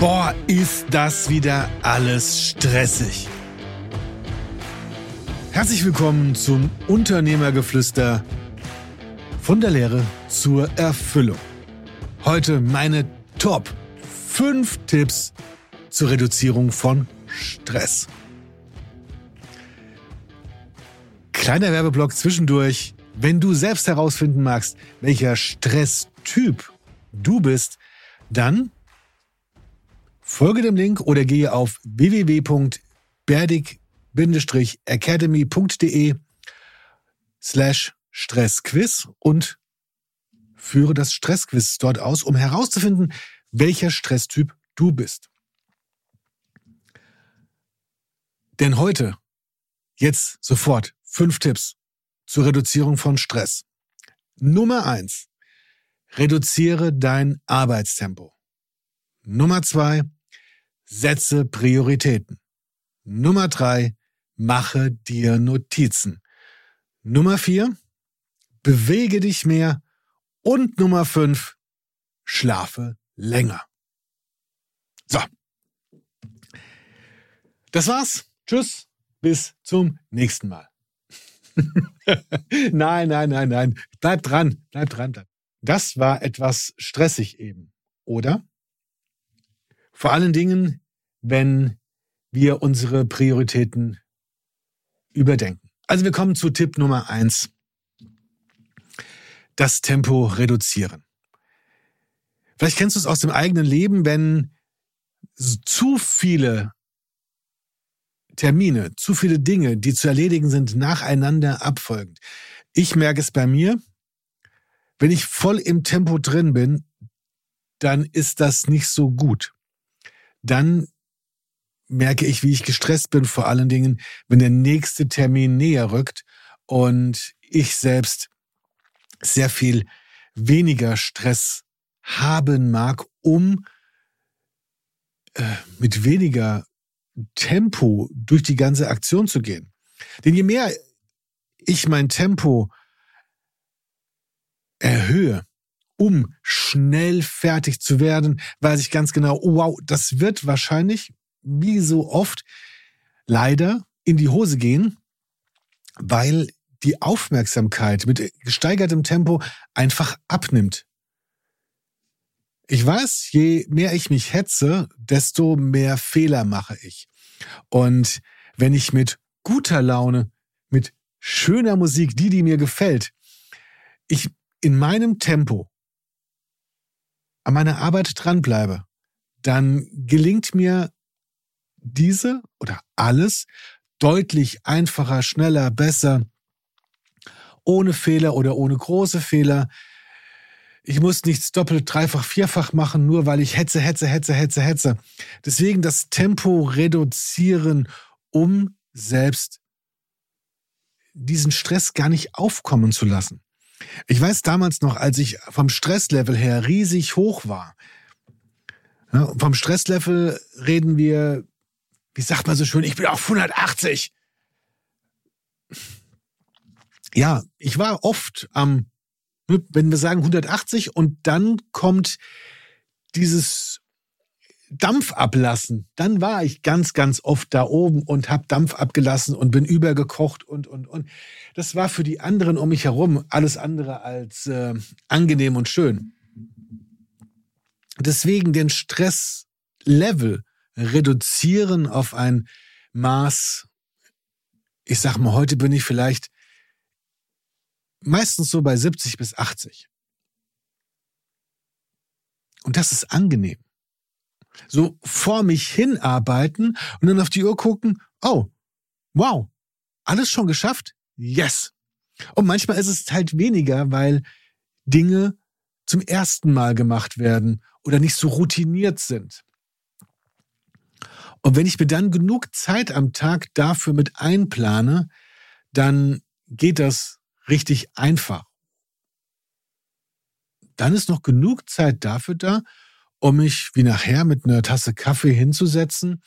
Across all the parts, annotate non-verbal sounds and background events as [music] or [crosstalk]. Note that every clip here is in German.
Boah, ist das wieder alles stressig. Herzlich willkommen zum Unternehmergeflüster von der Lehre zur Erfüllung. Heute meine Top 5 Tipps zur Reduzierung von Stress. Kleiner Werbeblock zwischendurch. Wenn du selbst herausfinden magst, welcher Stresstyp du bist, dann folge dem Link oder gehe auf www.berdig-academy.de slash Stressquiz und führe das Stressquiz dort aus, um herauszufinden, welcher Stresstyp du bist. Denn heute, jetzt sofort, fünf Tipps zur Reduzierung von Stress. Nummer eins: Reduziere dein Arbeitstempo. Nummer zwei, setze Prioritäten. Nummer drei, mache dir Notizen. Nummer vier, bewege dich mehr. Und Nummer fünf, schlafe länger. So. Das war's. Tschüss. Bis zum nächsten Mal. [laughs] nein, nein, nein, nein. Bleib dran. Bleib dran. Das war etwas stressig eben, oder? Vor allen Dingen, wenn wir unsere Prioritäten überdenken. Also wir kommen zu Tipp Nummer eins das Tempo reduzieren. Vielleicht kennst du es aus dem eigenen Leben, wenn zu viele Termine, zu viele Dinge, die zu erledigen sind, nacheinander abfolgend. Ich merke es bei mir, wenn ich voll im Tempo drin bin, dann ist das nicht so gut. Dann merke ich, wie ich gestresst bin, vor allen Dingen, wenn der nächste Termin näher rückt und ich selbst sehr viel weniger Stress haben mag, um äh, mit weniger Tempo durch die ganze Aktion zu gehen. Denn je mehr ich mein Tempo erhöhe, um schnell fertig zu werden, weiß ich ganz genau, oh, wow, das wird wahrscheinlich, wie so oft, leider in die Hose gehen, weil die Aufmerksamkeit mit gesteigertem Tempo einfach abnimmt. Ich weiß, je mehr ich mich hetze, desto mehr Fehler mache ich. Und wenn ich mit guter Laune, mit schöner Musik, die, die mir gefällt, ich in meinem Tempo an meiner Arbeit dranbleibe, dann gelingt mir diese oder alles deutlich einfacher, schneller, besser ohne Fehler oder ohne große Fehler. Ich muss nichts doppelt, dreifach, vierfach machen, nur weil ich hetze, hetze, hetze, hetze, hetze. Deswegen das Tempo reduzieren, um selbst diesen Stress gar nicht aufkommen zu lassen. Ich weiß damals noch, als ich vom Stresslevel her riesig hoch war. Ja, vom Stresslevel reden wir, wie sagt man so schön, ich bin auf 180 ja, ich war oft am, ne, wenn wir sagen 180 und dann kommt dieses Dampf ablassen, dann war ich ganz, ganz oft da oben und habe Dampf abgelassen und bin übergekocht und, und, und. Das war für die anderen um mich herum alles andere als äh, angenehm und schön. Deswegen den Stresslevel reduzieren auf ein Maß, ich sag mal, heute bin ich vielleicht meistens so bei 70 bis 80. Und das ist angenehm. So vor mich hinarbeiten und dann auf die Uhr gucken, oh, wow, alles schon geschafft? Yes. Und manchmal ist es halt weniger, weil Dinge zum ersten Mal gemacht werden oder nicht so routiniert sind. Und wenn ich mir dann genug Zeit am Tag dafür mit einplane, dann geht das richtig einfach. Dann ist noch genug Zeit dafür da, um mich wie nachher mit einer Tasse Kaffee hinzusetzen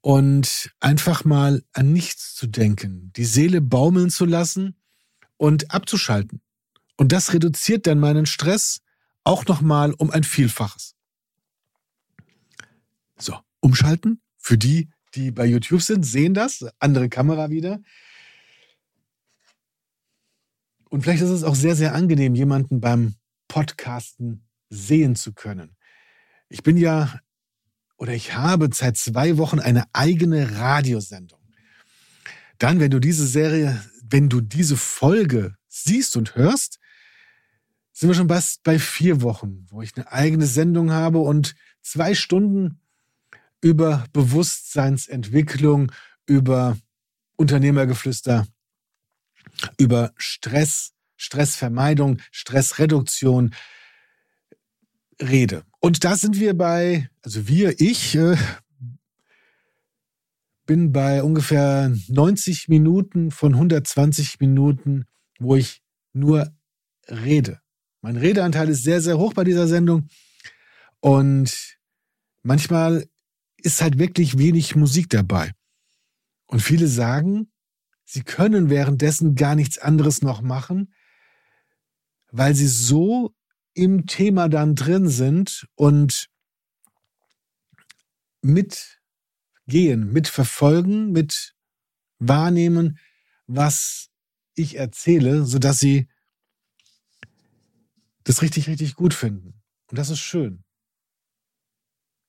und einfach mal an nichts zu denken, die Seele baumeln zu lassen und abzuschalten. Und das reduziert dann meinen Stress auch nochmal um ein Vielfaches. umschalten. Für die, die bei YouTube sind, sehen das. Andere Kamera wieder. Und vielleicht ist es auch sehr, sehr angenehm, jemanden beim Podcasten sehen zu können. Ich bin ja oder ich habe seit zwei Wochen eine eigene Radiosendung. Dann, wenn du diese Serie, wenn du diese Folge siehst und hörst, sind wir schon fast bei vier Wochen, wo ich eine eigene Sendung habe und zwei Stunden über Bewusstseinsentwicklung, über Unternehmergeflüster, über Stress, Stressvermeidung, Stressreduktion rede. Und da sind wir bei, also wir, ich, äh, bin bei ungefähr 90 Minuten von 120 Minuten, wo ich nur rede. Mein Redeanteil ist sehr, sehr hoch bei dieser Sendung. Und manchmal ist halt wirklich wenig Musik dabei. Und viele sagen, sie können währenddessen gar nichts anderes noch machen, weil sie so im Thema dann drin sind und mitgehen, mitverfolgen, mit wahrnehmen, was ich erzähle, sodass sie das richtig, richtig gut finden. Und das ist schön.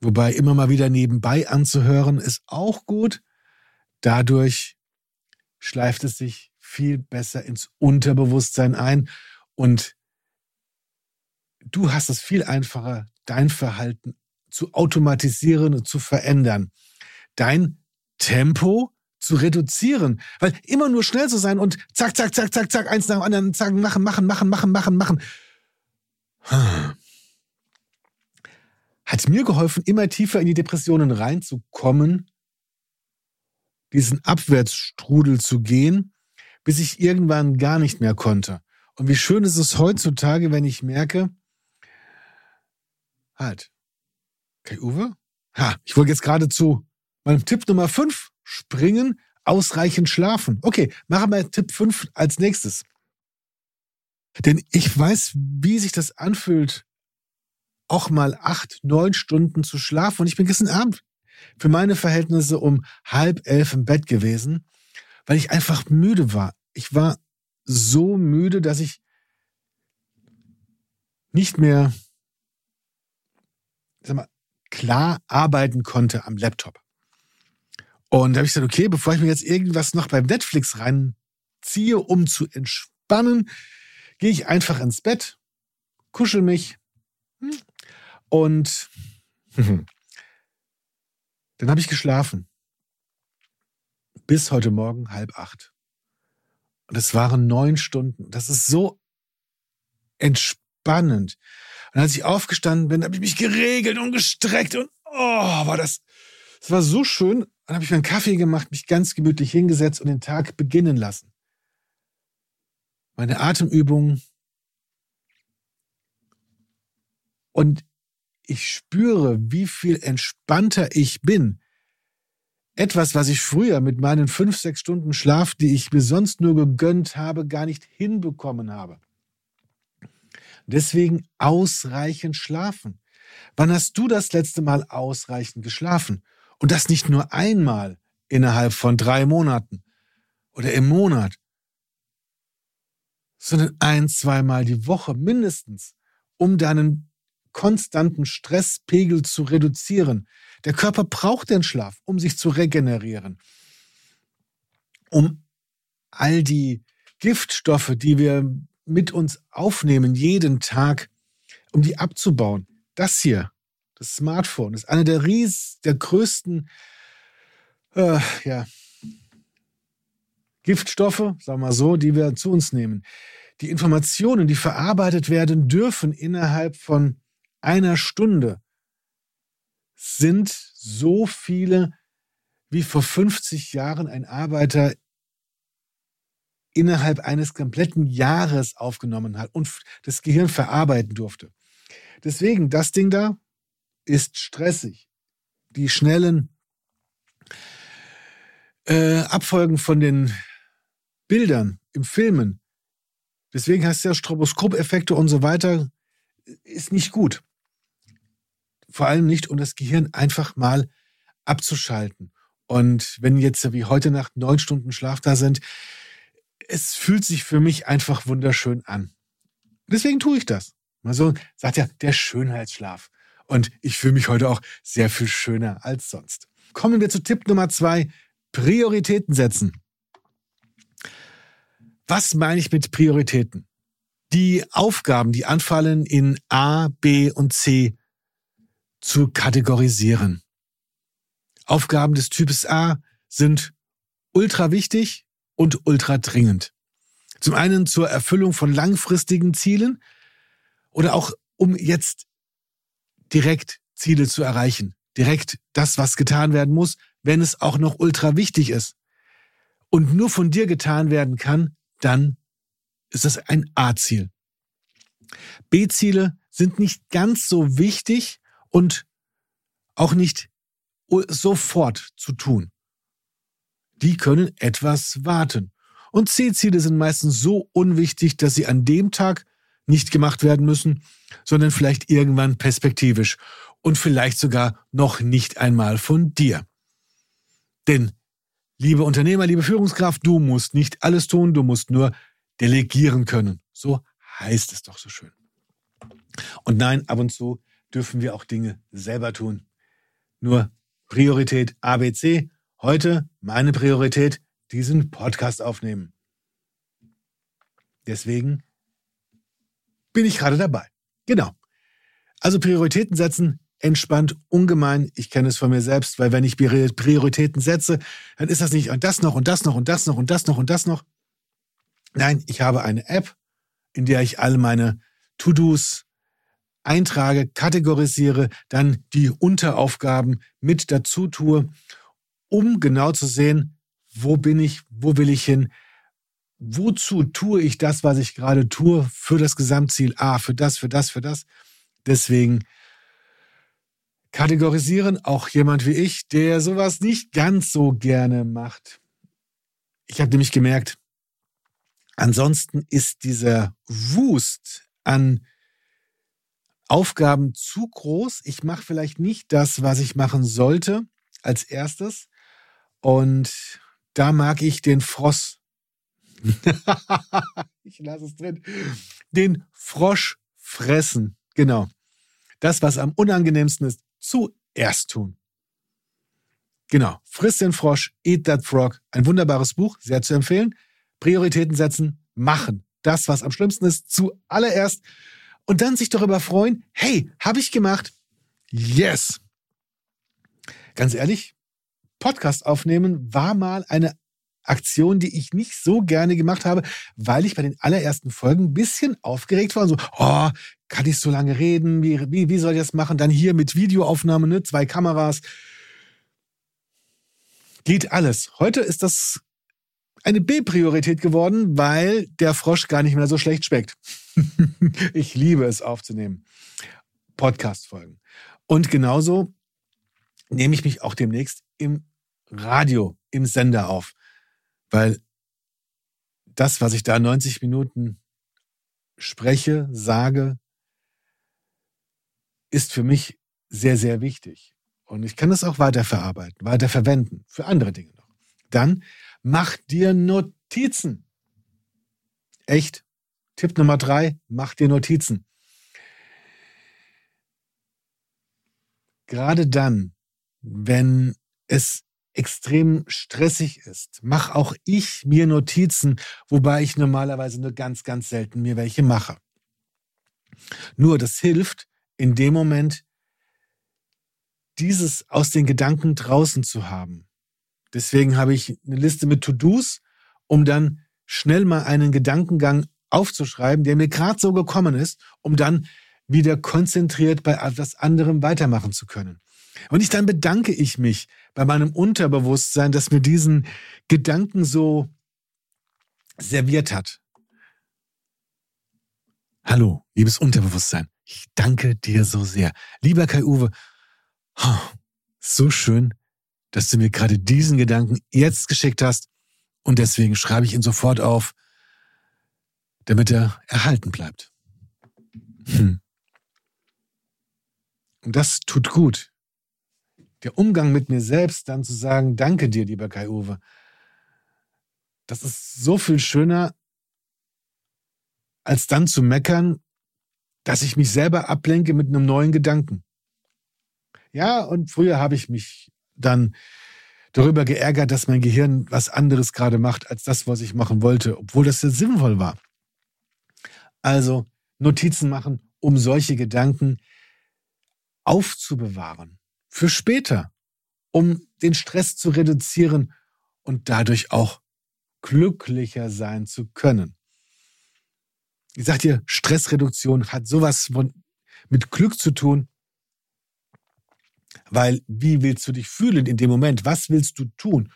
Wobei immer mal wieder nebenbei anzuhören ist auch gut. Dadurch schleift es sich viel besser ins Unterbewusstsein ein und du hast es viel einfacher, dein Verhalten zu automatisieren und zu verändern. Dein Tempo zu reduzieren. Weil immer nur schnell zu sein und zack, zack, zack, zack, zack, eins nach dem anderen, zack, machen, machen, machen, machen, machen, machen. Hat mir geholfen, immer tiefer in die Depressionen reinzukommen, diesen Abwärtsstrudel zu gehen, bis ich irgendwann gar nicht mehr konnte. Und wie schön ist es heutzutage, wenn ich merke, halt, Kai Uwe? Ha, ich wollte jetzt gerade zu meinem Tipp Nummer 5 springen, ausreichend schlafen. Okay, machen wir Tipp 5 als nächstes. Denn ich weiß, wie sich das anfühlt, auch mal acht, neun Stunden zu schlafen. Und ich bin gestern Abend für meine Verhältnisse um halb elf im Bett gewesen, weil ich einfach müde war. Ich war so müde, dass ich nicht mehr sag mal, klar arbeiten konnte am Laptop. Und da habe ich gesagt, okay, bevor ich mir jetzt irgendwas noch beim Netflix reinziehe, um zu entspannen, gehe ich einfach ins Bett, kuschel mich hm, und dann habe ich geschlafen. Bis heute Morgen halb acht. Und es waren neun Stunden. Das ist so entspannend. Und als ich aufgestanden bin, habe ich mich geregelt und gestreckt und oh, war das, es war so schön. Dann habe ich mir einen Kaffee gemacht, mich ganz gemütlich hingesetzt und den Tag beginnen lassen. Meine Atemübungen. Und ich spüre, wie viel entspannter ich bin. Etwas, was ich früher mit meinen fünf, sechs Stunden Schlaf, die ich mir sonst nur gegönnt habe, gar nicht hinbekommen habe. Deswegen ausreichend schlafen. Wann hast du das letzte Mal ausreichend geschlafen? Und das nicht nur einmal innerhalb von drei Monaten oder im Monat, sondern ein, zweimal die Woche mindestens, um deinen konstanten Stresspegel zu reduzieren. Der Körper braucht den Schlaf, um sich zu regenerieren, um all die Giftstoffe, die wir mit uns aufnehmen, jeden Tag, um die abzubauen. Das hier, das Smartphone, ist einer der ries, der größten äh, ja, Giftstoffe, sagen wir so, die wir zu uns nehmen. Die Informationen, die verarbeitet werden dürfen innerhalb von einer Stunde, sind so viele, wie vor 50 Jahren ein Arbeiter innerhalb eines kompletten Jahres aufgenommen hat und das Gehirn verarbeiten durfte. Deswegen, das Ding da ist stressig. Die schnellen äh, Abfolgen von den Bildern im Filmen, deswegen heißt es ja Stroboskopeffekte und so weiter, ist nicht gut. Vor allem nicht, um das Gehirn einfach mal abzuschalten. Und wenn jetzt wie heute Nacht neun Stunden Schlaf da sind, es fühlt sich für mich einfach wunderschön an. Deswegen tue ich das. Mein Sohn sagt ja, der Schönheitsschlaf. Und ich fühle mich heute auch sehr viel schöner als sonst. Kommen wir zu Tipp Nummer zwei. Prioritäten setzen. Was meine ich mit Prioritäten? Die Aufgaben, die anfallen, in A, B und C zu kategorisieren. Aufgaben des Types A sind ultra wichtig und ultra dringend. Zum einen zur Erfüllung von langfristigen Zielen oder auch um jetzt direkt Ziele zu erreichen. Direkt das, was getan werden muss, wenn es auch noch ultra wichtig ist. Und nur von dir getan werden kann, dann ist das ein A-Ziel. B-Ziele sind nicht ganz so wichtig und auch nicht sofort zu tun. Die können etwas warten. Und C-Ziele sind meistens so unwichtig, dass sie an dem Tag nicht gemacht werden müssen, sondern vielleicht irgendwann perspektivisch und vielleicht sogar noch nicht einmal von dir. Denn, liebe Unternehmer, liebe Führungskraft, du musst nicht alles tun, du musst nur delegieren können. So heißt es doch so schön. Und nein, ab und zu dürfen wir auch Dinge selber tun. Nur Priorität ABC. Heute meine Priorität, diesen Podcast aufnehmen. Deswegen bin ich gerade dabei. Genau. Also Prioritäten setzen, entspannt, ungemein. Ich kenne es von mir selbst, weil wenn ich Prioritäten setze, dann ist das nicht und das noch und das noch und das noch und das noch und das noch. Nein, ich habe eine App, in der ich alle meine To-Dos eintrage, kategorisiere, dann die Unteraufgaben mit dazu tue, um genau zu sehen, wo bin ich, wo will ich hin, wozu tue ich das, was ich gerade tue, für das Gesamtziel A, für das, für das, für das. Deswegen kategorisieren auch jemand wie ich, der sowas nicht ganz so gerne macht. Ich habe nämlich gemerkt, ansonsten ist dieser Wust an Aufgaben zu groß. Ich mache vielleicht nicht das, was ich machen sollte als erstes. Und da mag ich den Frosch. [laughs] ich lasse es drin. Den Frosch fressen. Genau. Das, was am unangenehmsten ist, zuerst tun. Genau. Friss den Frosch, eat that frog. Ein wunderbares Buch, sehr zu empfehlen. Prioritäten setzen, machen. Das, was am schlimmsten ist, zuallererst und dann sich darüber freuen, hey, habe ich gemacht. Yes. Ganz ehrlich, Podcast aufnehmen war mal eine Aktion, die ich nicht so gerne gemacht habe, weil ich bei den allerersten Folgen ein bisschen aufgeregt war. So, oh, kann ich so lange reden? Wie, wie, wie soll ich das machen? Dann hier mit Videoaufnahme, ne? zwei Kameras. Geht alles. Heute ist das eine B-Priorität geworden, weil der Frosch gar nicht mehr so schlecht schmeckt. [laughs] ich liebe es aufzunehmen. Podcast-Folgen. Und genauso nehme ich mich auch demnächst im Radio, im Sender auf. Weil das, was ich da 90 Minuten spreche, sage, ist für mich sehr, sehr wichtig. Und ich kann das auch weiterverarbeiten, weiterverwenden für andere Dinge noch. Dann mach dir Notizen. Echt? Tipp Nummer drei, mach dir Notizen. Gerade dann, wenn es extrem stressig ist, mach auch ich mir Notizen, wobei ich normalerweise nur ganz, ganz selten mir welche mache. Nur das hilft in dem Moment, dieses aus den Gedanken draußen zu haben. Deswegen habe ich eine Liste mit To-Dos, um dann schnell mal einen Gedankengang aufzuschreiben, der mir gerade so gekommen ist, um dann wieder konzentriert bei etwas anderem weitermachen zu können. Und ich dann bedanke ich mich bei meinem Unterbewusstsein, dass mir diesen Gedanken so serviert hat. Hallo, liebes Unterbewusstsein. Ich danke dir so sehr. Lieber Kai-Uwe, so schön, dass du mir gerade diesen Gedanken jetzt geschickt hast. Und deswegen schreibe ich ihn sofort auf damit er erhalten bleibt. Hm. Und das tut gut. Der Umgang mit mir selbst, dann zu sagen, danke dir, lieber Kai-Uwe. Das ist so viel schöner, als dann zu meckern, dass ich mich selber ablenke mit einem neuen Gedanken. Ja, und früher habe ich mich dann darüber geärgert, dass mein Gehirn was anderes gerade macht als das, was ich machen wollte, obwohl das ja sinnvoll war. Also Notizen machen, um solche Gedanken aufzubewahren. Für später, um den Stress zu reduzieren und dadurch auch glücklicher sein zu können. Ich sag dir, Stressreduktion hat sowas von, mit Glück zu tun, weil wie willst du dich fühlen in dem Moment? Was willst du tun?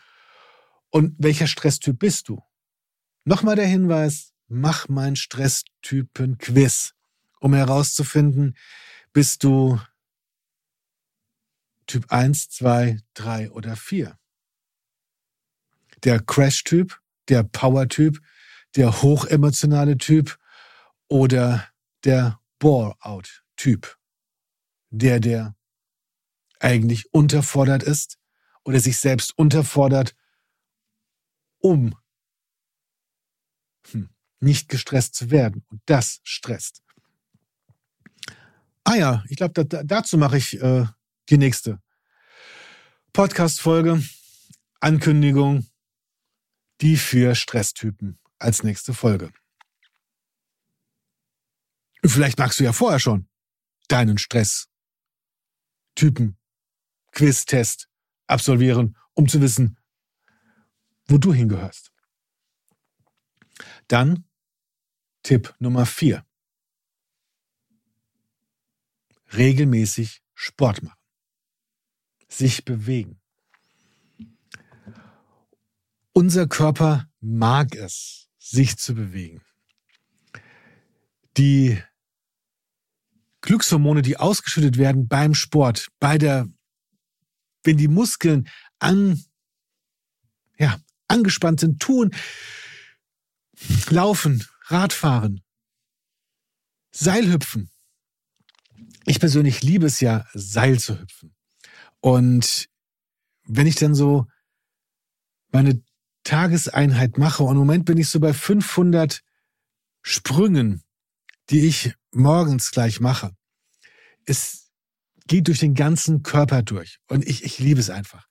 Und welcher Stresstyp bist du? Nochmal der Hinweis, mach mein Stresstypen-Quiz, um herauszufinden, bist du Typ 1, 2, 3 oder 4. Der Crash-Typ, der Power-Typ, der hochemotionale Typ oder der Bore-out-Typ. Der, der eigentlich unterfordert ist oder sich selbst unterfordert, um hm, nicht gestresst zu werden. Und das stresst. Ah ja, ich glaube, da, dazu mache ich äh, die nächste Podcast-Folge. Ankündigung, die für Stresstypen als nächste Folge. Vielleicht magst du ja vorher schon deinen Stresstypen Quiz-Test absolvieren, um zu wissen, wo du hingehörst. Dann Tipp Nummer vier: Regelmäßig Sport machen. Sich bewegen. Unser Körper mag es, sich zu bewegen. Die Glückshormone, die ausgeschüttet werden beim Sport, bei der wenn die Muskeln an, ja, angespannt sind, tun, laufen, Radfahren, Seilhüpfen. Ich persönlich liebe es ja, Seil zu hüpfen. Und wenn ich dann so meine Tageseinheit mache und im Moment bin ich so bei 500 Sprüngen, die ich morgens gleich mache, ist geht durch den ganzen Körper durch. Und ich, ich liebe es einfach.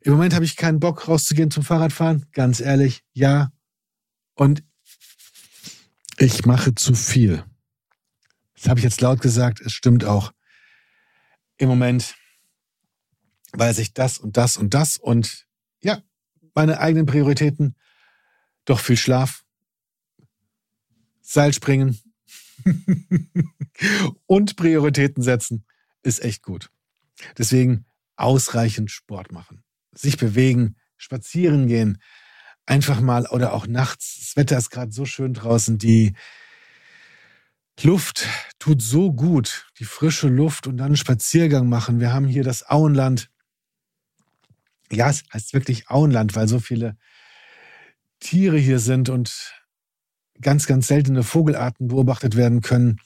Im Moment habe ich keinen Bock rauszugehen zum Fahrradfahren. Ganz ehrlich, ja. Und ich mache zu viel. Das habe ich jetzt laut gesagt. Es stimmt auch. Im Moment weiß ich das und das und das und ja, meine eigenen Prioritäten. Doch viel Schlaf, Seilspringen [laughs] und Prioritäten setzen ist echt gut. Deswegen ausreichend Sport machen, sich bewegen, spazieren gehen, einfach mal oder auch nachts. Das Wetter ist gerade so schön draußen, die Luft tut so gut, die frische Luft und dann einen Spaziergang machen. Wir haben hier das Auenland. Ja, es heißt wirklich Auenland, weil so viele Tiere hier sind und ganz, ganz seltene Vogelarten beobachtet werden können.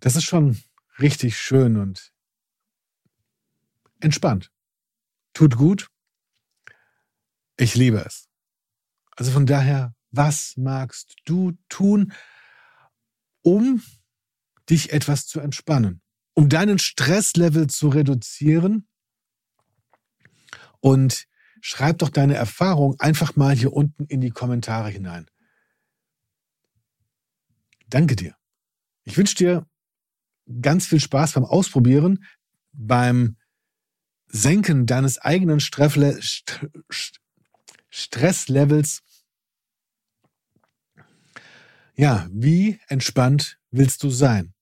Das ist schon richtig schön und entspannt. Tut gut. Ich liebe es. Also von daher, was magst du tun, um dich etwas zu entspannen, um deinen Stresslevel zu reduzieren? Und schreib doch deine Erfahrung einfach mal hier unten in die Kommentare hinein. Danke dir. Ich wünsche dir ganz viel Spaß beim Ausprobieren, beim Senken deines eigenen Stresslevels. Ja, wie entspannt willst du sein?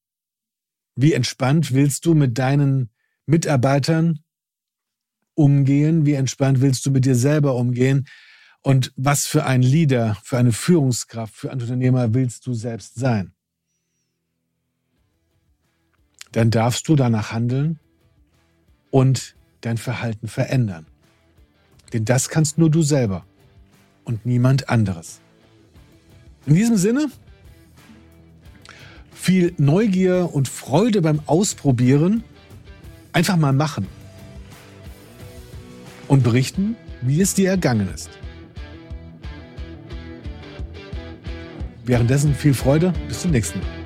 Wie entspannt willst du mit deinen Mitarbeitern umgehen? Wie entspannt willst du mit dir selber umgehen? Und was für ein Leader, für eine Führungskraft, für einen Unternehmer willst du selbst sein? dann darfst du danach handeln und dein Verhalten verändern. Denn das kannst nur du selber und niemand anderes. In diesem Sinne, viel Neugier und Freude beim Ausprobieren. Einfach mal machen. Und berichten, wie es dir ergangen ist. Währenddessen viel Freude, bis zum nächsten Mal.